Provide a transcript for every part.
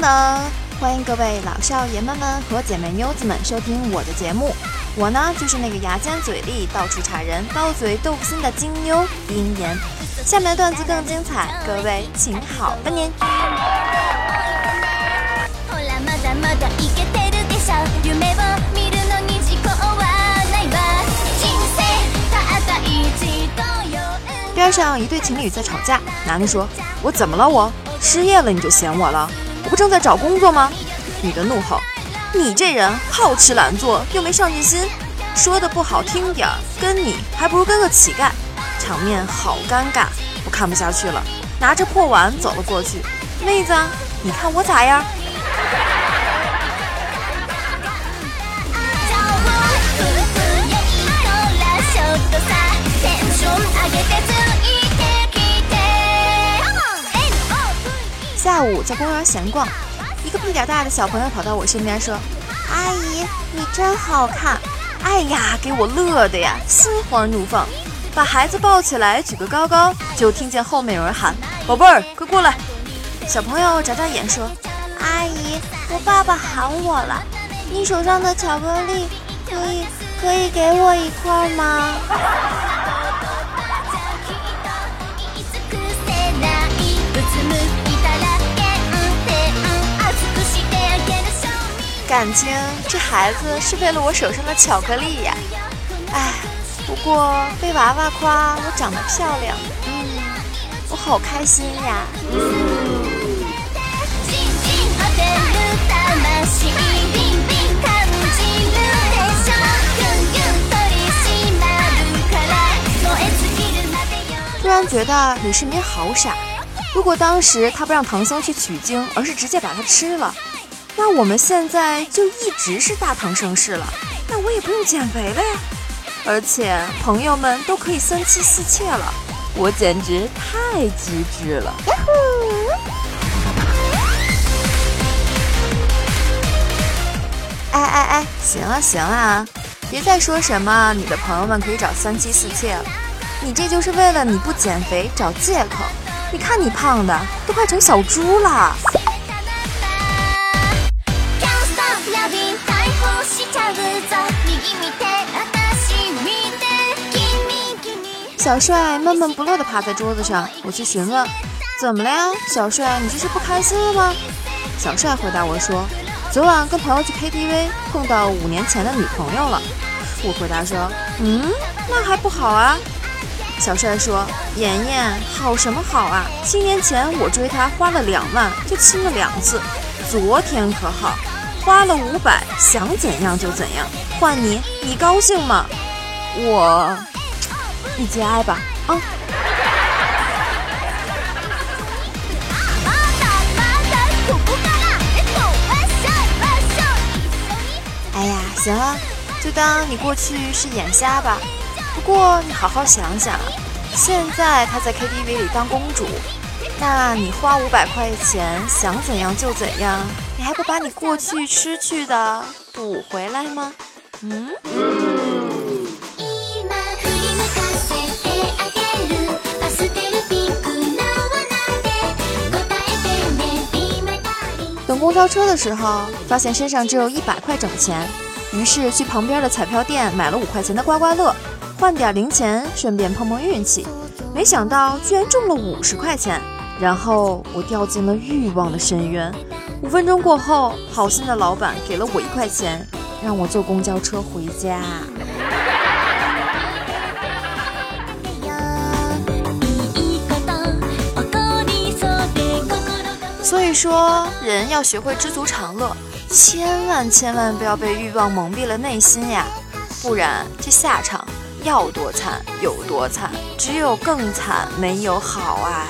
等等，欢迎各位老少爷们们和姐妹妞子们收听我的节目。我呢，就是那个牙尖嘴利、到处插人、刀嘴豆腐心的金妞丁言。下面的段子更精彩，各位请好吧您。边上一对情侣在吵架，男的说：“我怎么了？我失业了你就嫌我了？不正在找工作吗？”女的怒吼：“你这人好吃懒做又没上进心，说的不好听点儿，跟你还不如跟个乞丐。”场面好尴尬，我看不下去了，拿着破碗走了过去。妹子，你看我咋样？下午在公园闲逛，一个屁点大的小朋友跑到我身边说：“阿姨，你真好看！”哎呀，给我乐的呀，心花怒放，把孩子抱起来举个高高，就听见后面有人喊：“宝贝儿，快过来！”小朋友眨眨眼说：“阿姨，我爸爸喊我了，你手上的巧克力可以可以给我一块吗？”感情这孩子是为了我手上的巧克力呀！哎，不过被娃娃夸我长得漂亮，嗯，我好开心呀！嗯突然觉得李世民好傻，如果当时他不让唐僧去取经，而是直接把他吃了。那我们现在就一直是大唐盛世了，那我也不用减肥了呀，而且朋友们都可以三妻四妾了，我简直太机智了！呀呼！哎哎哎，行了行了，别再说什么你的朋友们可以找三妻四妾了，你这就是为了你不减肥找借口。你看你胖的都快成小猪了。小帅闷闷不乐地趴在桌子上，我去询问：“怎么了呀，小帅？你这是不开心了吗？”小帅回答我说：“昨晚跟朋友去 KTV，碰到五年前的女朋友了。”我回答说：“嗯，那还不好啊。”小帅说：“妍妍，好什么好啊？七年前我追她花了两万，就亲了两次。昨天可好，花了五百，想怎样就怎样。换你，你高兴吗？我。”你节哀吧，啊！哎呀，行了，就当你过去是眼瞎吧。不过你好好想想，现在她在 KTV 里当公主，那你花五百块钱想怎样就怎样，你还不把你过去失去的补回来吗？嗯。等公交车的时候，发现身上只有一百块整钱，于是去旁边的彩票店买了五块钱的刮刮乐，换点零钱，顺便碰碰运气。没想到居然中了五十块钱，然后我掉进了欲望的深渊。五分钟过后，好心的老板给了我一块钱，让我坐公交车回家。所以说，人要学会知足常乐，千万千万不要被欲望蒙蔽了内心呀，不然这下场要多惨有多惨，只有更惨，没有好啊。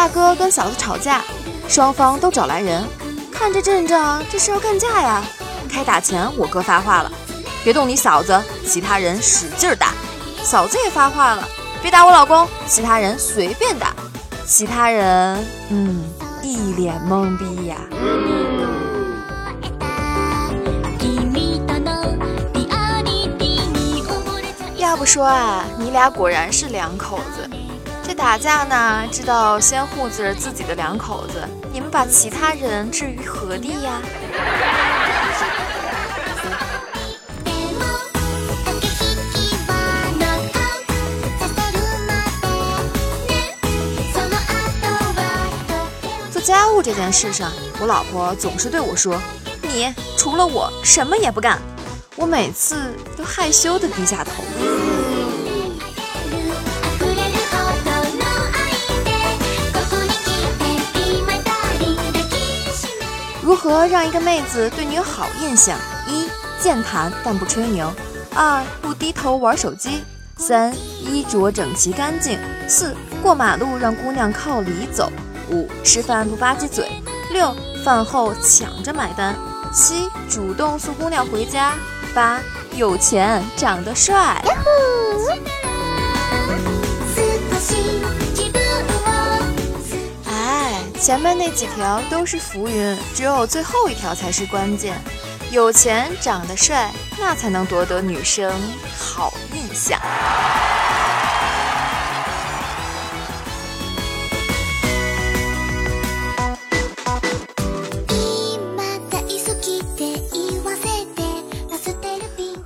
大哥跟嫂子吵架，双方都找来人，看这阵仗，这是要干架呀。开打前，我哥发话了：别动你嫂子，其他人使劲打。嫂子也发话了，别打我老公，其他人随便打。其他人，嗯，一脸懵逼呀。要不说啊，你俩果然是两口子。这打架呢，知道先护着自己的两口子，你们把其他人置于何地呀？做家务这件事上，我老婆总是对我说：“你除了我什么也不干。”我每次都害羞的低下头。如何让一个妹子对你有好印象？一健谈但不吹牛；二不低头玩手机；三衣着整齐干净；四过马路让姑娘靠里走；五吃饭不吧唧嘴；六饭后抢着买单；七主动送姑娘回家；八有钱长得帅。前面那几条都是浮云，只有最后一条才是关键。有钱、长得帅，那才能夺得女生好印象。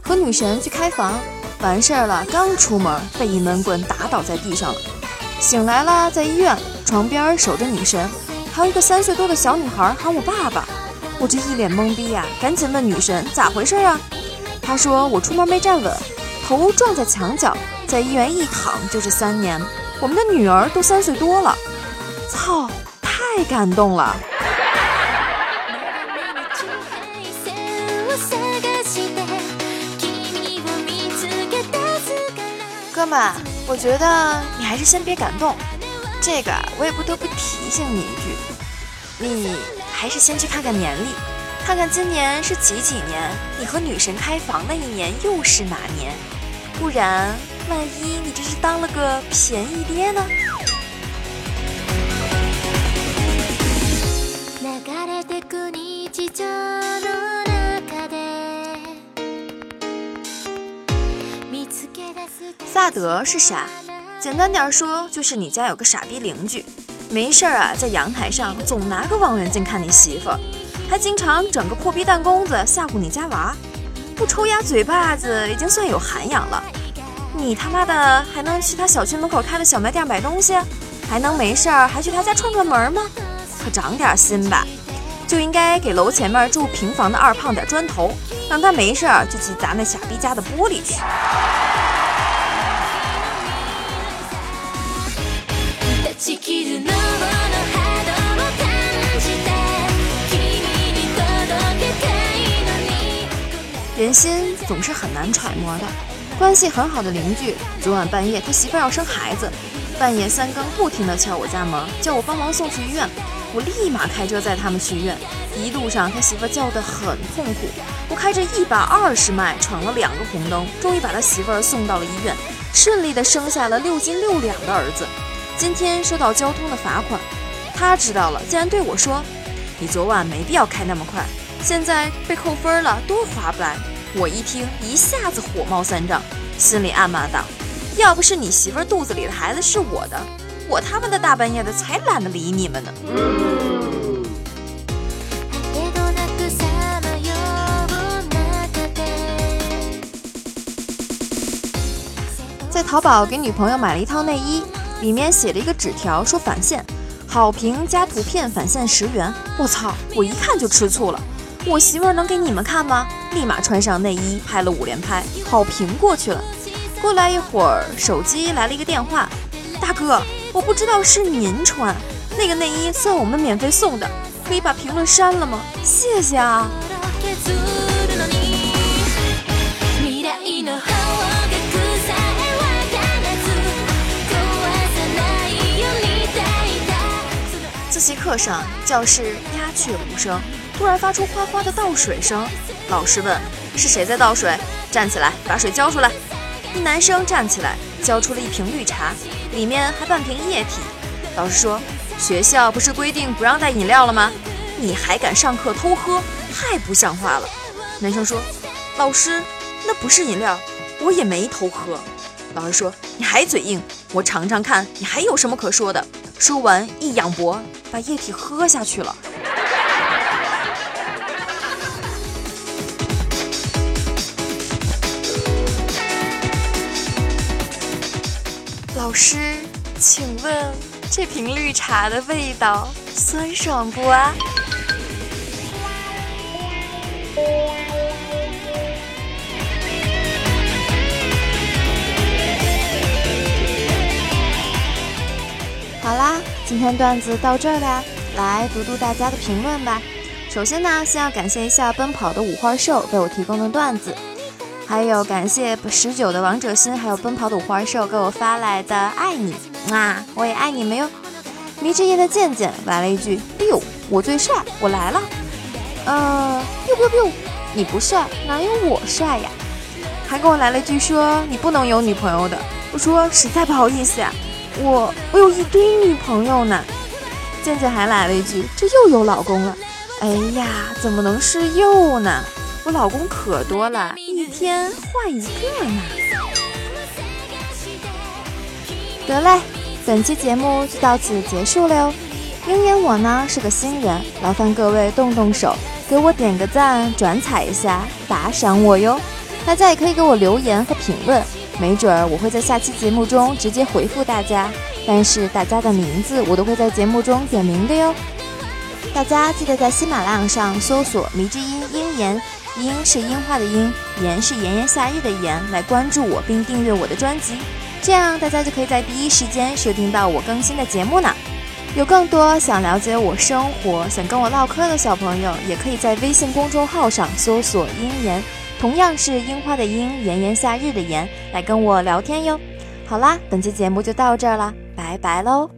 和女神去开房，完事儿了，刚出门被一闷棍打倒在地上了。醒来了，在医院床边守着女神。还有一个三岁多的小女孩喊我爸爸，我这一脸懵逼呀，赶紧问女神咋回事啊？她说我出门没站稳，头撞在墙角，在医院一躺就是三年，我们的女儿都三岁多了，操，太感动了。哥们，我觉得你还是先别感动。这个我也不得不提醒你，你还是先去看看年历，看看今年是几几年，你和女神开房那一年又是哪年？不然，万一你这是当了个便宜爹呢？萨德是啥？简单点说，就是你家有个傻逼邻居，没事儿啊，在阳台上总拿个望远镜看你媳妇，还经常整个破逼弹弓子吓唬你家娃，不抽丫嘴巴子已经算有涵养了。你他妈的还能去他小区门口开的小卖店买东西，还能没事儿还去他家串串门吗？可长点心吧，就应该给楼前面住平房的二胖点砖头，让他没事儿就去砸那傻逼家的玻璃去。人心总是很难揣摩的。关系很好的邻居，昨晚半夜他媳妇要生孩子，半夜三更不停的敲我家门，叫我帮忙送去医院。我立马开车载他们去医院。一路上他媳妇叫得很痛苦，我开着一百二十迈闯了两个红灯，终于把他媳妇送到了医院，顺利的生下了六斤六两的儿子。今天收到交通的罚款，他知道了，竟然对我说：“你昨晚没必要开那么快，现在被扣分了，多划不来。”我一听，一下子火冒三丈，心里暗骂道：“要不是你媳妇肚子里的孩子是我的，我他妈的大半夜的才懒得理你们呢。”在淘宝给女朋友买了一套内衣。里面写了一个纸条，说返现，好评加图片返现十元。我操！我一看就吃醋了。我媳妇儿能给你们看吗？立马穿上内衣拍了五连拍，好评过去了。过来一会儿，手机来了一个电话，大哥，我不知道是您穿那个内衣，算我们免费送的，可以把评论删了吗？谢谢啊。习课上，教室鸦雀无声，突然发出哗哗的倒水声。老师问：“是谁在倒水？”站起来，把水交出来。一男生站起来，交出了一瓶绿茶，里面还半瓶液体。老师说：“学校不是规定不让带饮料了吗？你还敢上课偷喝，太不像话了。”男生说：“老师，那不是饮料，我也没偷喝。”老师说：“你还嘴硬，我尝尝看你还有什么可说的。”说完一仰脖，把液体喝下去了。老师，请问这瓶绿茶的味道酸爽不啊？好啦，今天段子到这儿了，来读读大家的评论吧。首先呢，先要感谢一下奔跑的五花兽为我提供的段子。还有感谢十九的王者心，还有奔跑的五花兽给我发来的爱你啊，我也爱你们哟。迷之夜的健健来了一句哎呦我最帅，我来了。呃，biu biu biu，你不帅，哪有我帅呀？还给我来了句说你不能有女朋友的。我说实在不好意思呀，我我有一堆女朋友呢。渐渐还来了一句，这又有老公了。哎呀，怎么能是又呢？我老公可多了。一天换一个呢？得嘞，本期节目就到此结束了哟。鹰眼我呢是个新人，劳烦各位动动手，给我点个赞，转采一下，打赏我哟。大家也可以给我留言和评论，没准儿我会在下期节目中直接回复大家。但是大家的名字我都会在节目中点名的哟。大家记得在喜马拉雅上搜索“迷之音鹰眼”。樱是樱花的樱，炎是炎炎夏日的炎，来关注我并订阅我的专辑，这样大家就可以在第一时间收听到我更新的节目呢。有更多想了解我生活、想跟我唠嗑的小朋友，也可以在微信公众号上搜索“樱言”，同样是樱花的樱，炎炎夏日的炎，来跟我聊天哟。好啦，本期节目就到这儿啦，拜拜喽。